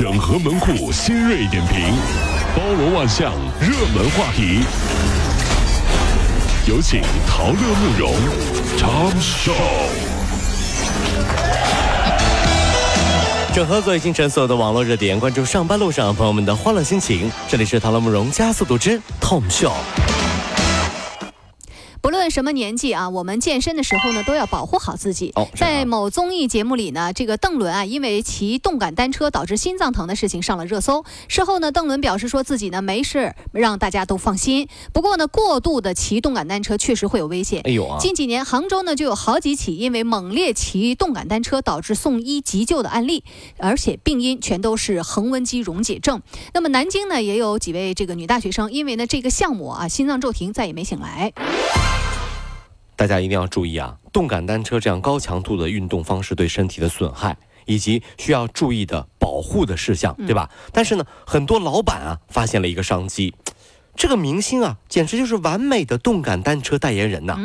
整合门户新锐点评，包罗万象，热门话题。有请陶乐慕容长寿。整合最新城所有的网络热点，关注上班路上朋友们的欢乐心情。这里是陶乐慕容加速度之 Tom 秀。什么年纪啊，我们健身的时候呢，都要保护好自己。在某综艺节目里呢，这个邓伦啊，因为骑动感单车导致心脏疼的事情上了热搜。事后呢，邓伦表示说自己呢没事，让大家都放心。不过呢，过度的骑动感单车确实会有危险。哎呦啊，近几年，杭州呢就有好几起因为猛烈骑动感单车导致送医急救的案例，而且病因全都是横纹肌溶解症。那么南京呢也有几位这个女大学生，因为呢这个项目啊心脏骤停，再也没醒来。大家一定要注意啊！动感单车这样高强度的运动方式对身体的损害，以及需要注意的保护的事项，对吧？但是呢，很多老板啊发现了一个商机，这个明星啊简直就是完美的动感单车代言人呐、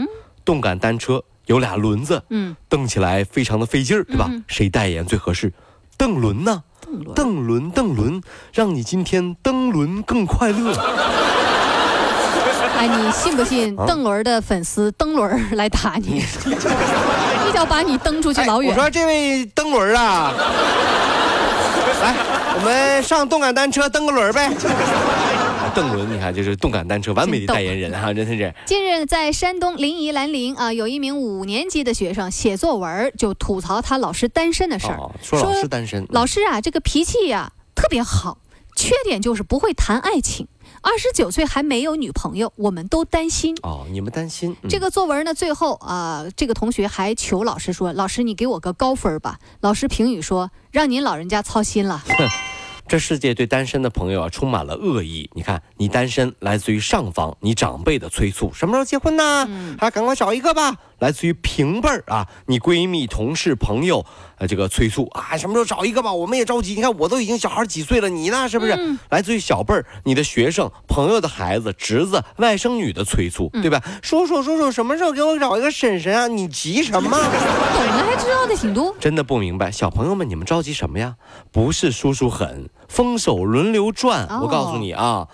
动感单车有俩轮子，嗯，蹬起来非常的费劲儿，对吧？嗯谁代言最合适？邓伦呢？邓伦邓伦，邓伦，让你今天蹬轮更快乐。哎，你信不信啊邓伦的粉丝蹬轮来打你，一脚把你蹬出去老远？哎我说这位蹬轮啊，来，我们上动感单车蹬个轮儿呗。邓伦，你看，就是动感单车完美的代言人啊，真的是。近日，在山东临沂兰陵啊，有一名五年级的学生写作文就吐槽他老师单身的事儿、哦，说老师单身，老师啊，这个脾气呀、特别好，缺点就是不会谈爱情。二十九岁还没有女朋友，我们都担心。哦，你们担心、嗯这个作文呢，最后啊、这个同学还求老师说：“老师，你给我个高分吧。”老师评语说：“让您老人家操心了。这世界对单身的朋友啊充满了恶意。你看，你单身来自于上方，你长辈的催促，什么时候结婚呢？嗯啊，赶快找一个吧。来自于平辈儿啊，你闺蜜、同事、朋友，呃，这个催促啊，什么时候找一个吧？我们也着急。你看，我都已经小孩几岁了，你呢？是不是？嗯来自于小辈儿，你的学生、朋友的孩子、侄子、外甥女的催促，嗯对吧？叔叔，叔叔，什么时候给我找一个婶婶啊？你急什么？”懂的还知道的挺多。真的不明白，小朋友们，你们着急什么呀？不是叔叔狠，风手轮流转。哦我告诉你啊，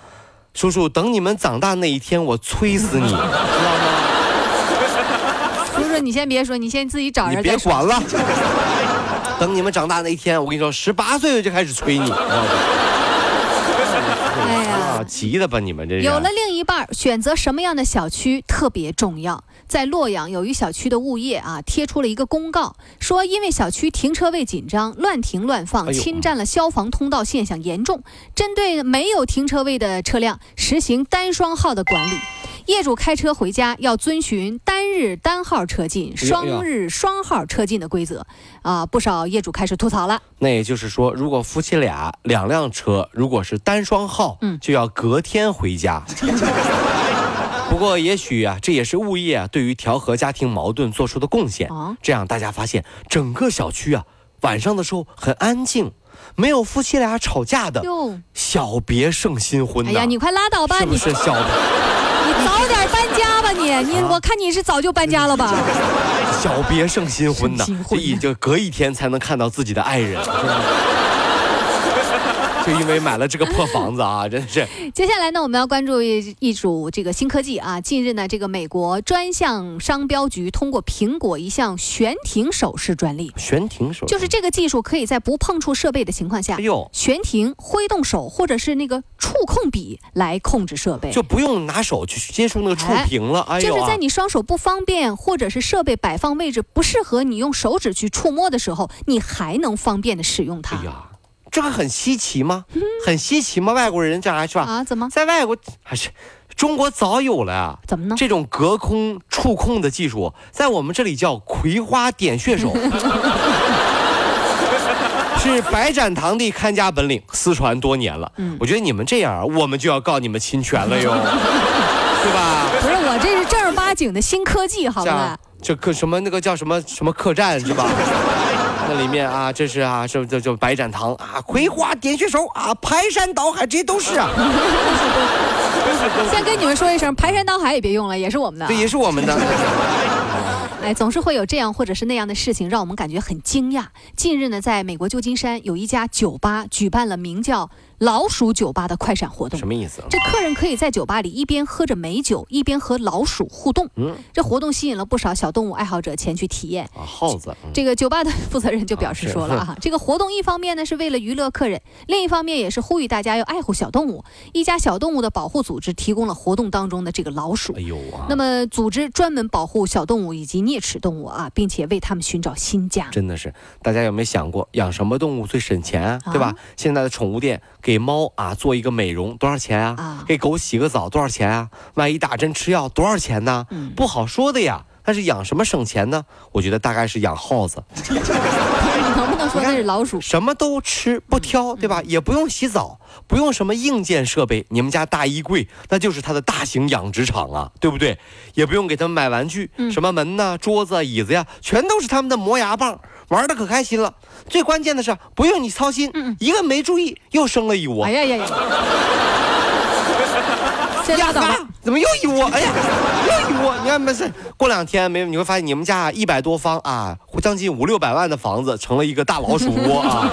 叔叔，等你们长大那一天，我催死你，知道吗？叔叔，你先别说，你先自己找你人。别管了。等你们长大那一天，我跟你说，十八岁就开始催你？哎呀啊，急的吧你们这是。有了另一半，选择什么样的小区特别重要。在洛阳，有一小区的物业啊贴出了一个公告，说因为小区停车位紧张、乱停乱放、侵占了消防通道现象严重，针对没有停车位的车辆实行单双号的管理。业主开车回家要遵循单日单号车进、双日双号车进的规则，啊，不少业主开始吐槽了。那也就是说，如果夫妻俩两辆车，如果是单双号，嗯就要隔天回家。不过，也许啊，这也是物业啊对于调和家庭矛盾做出的贡献。啊这样大家发现，整个小区啊，晚上的时候很安静，没有夫妻俩吵架的，哟，小别胜新婚。哎呀，你快拉倒吧，你是小你早点搬家吧你，你我看你是早就搬家了吧？小别胜新婚呐胜新？婚这一就隔一天才能看到自己的爱人。就因为买了这个破房子啊，真是接下来呢，我们要关注一一组这个新科技啊。近日呢，这个美国专项商标局通过苹果一项悬停手势专利，悬停手，就是这个技术可以在不碰触设备的情况下哎，呦，悬停、挥动手或者是那个触控笔来控制设备。就不用拿手去接触那个触屏了。哎呦啊就是在！你双手不方便，或者是设备摆放位置不适合你用手指去触摸的时候，你还能方便的使用它。哎呀，这个很稀奇吗？很稀奇吗？外国人这还是吧？啊？怎么？在外国还是中国早有了呀。怎么呢？这种隔空触控的技术，在我们这里叫葵花点穴手，是白展堂的看家本领，私传多年了。嗯我觉得你们这样啊，我们就要告你们侵权了哟，对吧？不是我这是正儿八经的新科技，好不好这样？这客什么那个叫什么什么客栈是吧？那里面啊，这是啊，这这这白展堂啊，葵花点穴手啊，排山倒海，这些都是啊，先跟你们说一声，排山倒海也别用了，也是我们的啊。这也是我们的。哎，总是会有这样或者是那样的事情，让我们感觉很惊讶。近日呢，在美国旧金山有一家酒吧举办了名叫“老鼠酒吧”的快闪活动。什么意思？这客人可以在酒吧里一边喝着美酒，一边和老鼠互动。嗯，这活动吸引了不少小动物爱好者前去体验。啊，耗子。这个酒吧的负责人就表示说了啊，这个活动一方面呢是为了娱乐客人，另一方面也是呼吁大家要爱护小动物。一家小动物的保护组织提供了活动当中的这个老鼠。哎呦啊！那么组织专门保护小动物以及啮齿动物啊，并且为它们寻找新家。真的是，大家有没有想过养什么动物最省钱啊？对吧？现在的宠物店给猫啊做一个美容多少钱啊？啊，给狗洗个澡多少钱啊？万一打针吃药多少钱呢？嗯，不好说的呀。但是养什么省钱呢？我觉得大概是养耗子。能不能说那是老鼠？什么都吃不挑，对吧？也不用洗澡，不用什么硬件设备。你们家大衣柜那就是它的大型养殖场啊，对不对？也不用给他们买玩具，什么门呐、桌子、椅子呀，全都是他们的磨牙棒，玩的可开心了。最关键的是不用你操心，一个没注意又生了一窝。哎呀呀呀！拉倒吧！怎么又一窝？哎呀，又一窝！你看没事，过两天没你会发现你们家一百多方啊，将近五六百万的房子成了一个大老鼠窝啊！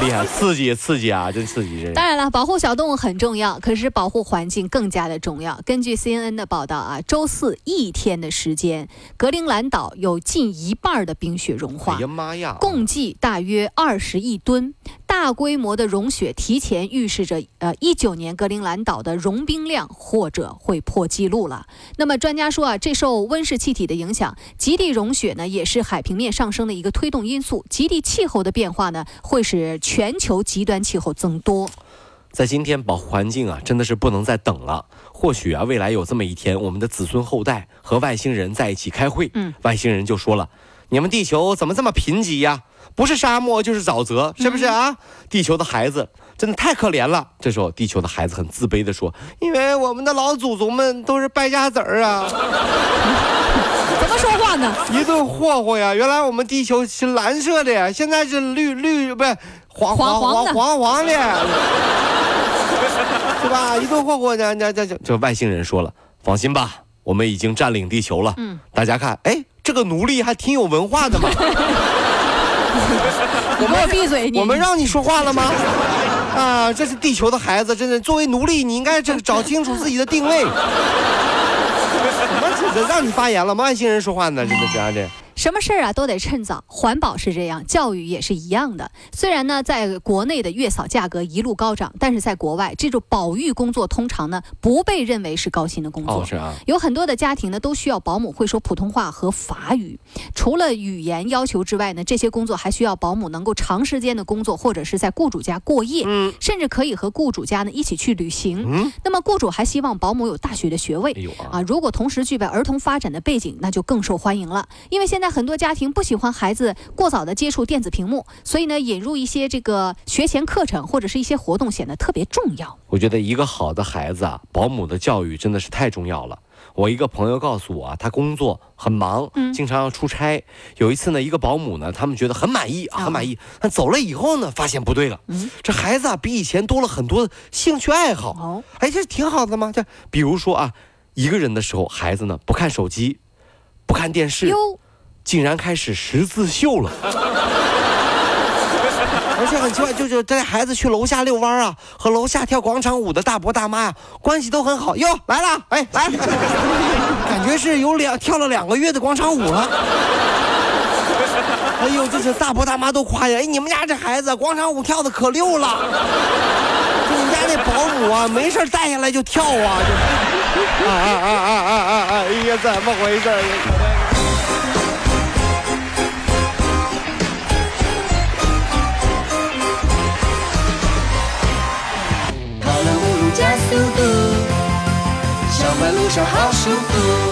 厉害，刺激刺激啊，真刺激！当然了，保护小动物很重要，可是保护环境更加的重要。根据 CNN 的报道啊，周四一天的时间，格陵兰岛有近一半的冰雪融化，哎呀妈呀，共计大约二十亿吨。大规模的融雪提前预示着，呃，一九年格陵兰岛的融冰量或者会破纪录了。那么专家说啊，这受温室气体的影响，极地融雪呢也是海平面上升的一个推动因素。极地气候的变化呢，会使全球极端气候增多。在今天，保护环境啊，真的是不能再等了。或许啊，未来有这么一天，我们的子孙后代和外星人在一起开会，嗯，外星人就说了：“你们地球怎么这么贫瘠呀？”不是沙漠就是沼泽，是不是啊？地球的孩子真的太可怜了。这时候，地球的孩子很自卑地说：“因为我们的老祖宗们都是败家子儿啊。”怎么说话呢？一顿霍霍呀！原来我们地球是蓝色的，呀，现在是绿绿不是黄黄黄黄黄的，是吧？一顿霍霍，这这这这外星人说了：“放心吧，我们已经占领地球了。嗯，大家看，哎，这个奴隶还挺有文化的嘛。”我们闭嘴！我们让你说话了吗？啊，这是地球的孩子，真的，作为奴隶，你应该这找清楚自己的定位。什么？这让你发言了吗？外星人说话呢？真的是啊，这。什么事儿啊都得趁早，环保是这样，教育也是一样的。虽然呢，在国内的月嫂价格一路高涨，但是在国外，这种保育工作通常呢不被认为是高薪的工作。是啊，有很多的家庭呢都需要保姆会说普通话和法语。除了语言要求之外呢，这些工作还需要保姆能够长时间的工作，或者是在雇主家过夜，嗯，甚至可以和雇主家呢一起去旅行。嗯，那么雇主还希望保姆有大学的学位。啊，如果同时具备儿童发展的背景，那就更受欢迎了，因为现在。很多家庭不喜欢孩子过早的接触电子屏幕，所以呢，引入一些这个学前课程或者是一些活动显得特别重要。我觉得一个好的孩子啊，保姆的教育真的是太重要了。我一个朋友告诉我啊，他工作很忙，嗯，经常要出差。有一次呢，一个保姆呢，他们觉得很满意啊，很满意。但走了以后呢，发现不对了，嗯，这孩子啊，比以前多了很多兴趣爱好。哦，哎，这挺好的嘛。这比如说啊，一个人的时候，孩子呢不看手机，不看电视。竟然开始十字绣了，而且很奇怪，就是带孩子去楼下遛弯啊，和楼下跳广场舞的大伯大妈呀，关系都很好。哟，来了，哎，来，感觉是有两跳了两个月的广场舞了。哎呦，这是大伯大妈都夸呀，哎，你们家这孩子广场舞跳的可溜了。就你家那保姆啊，没事带下来就跳啊，就啊啊啊啊啊啊啊！哎呀，怎么回事？加速度，上班路上好舒服。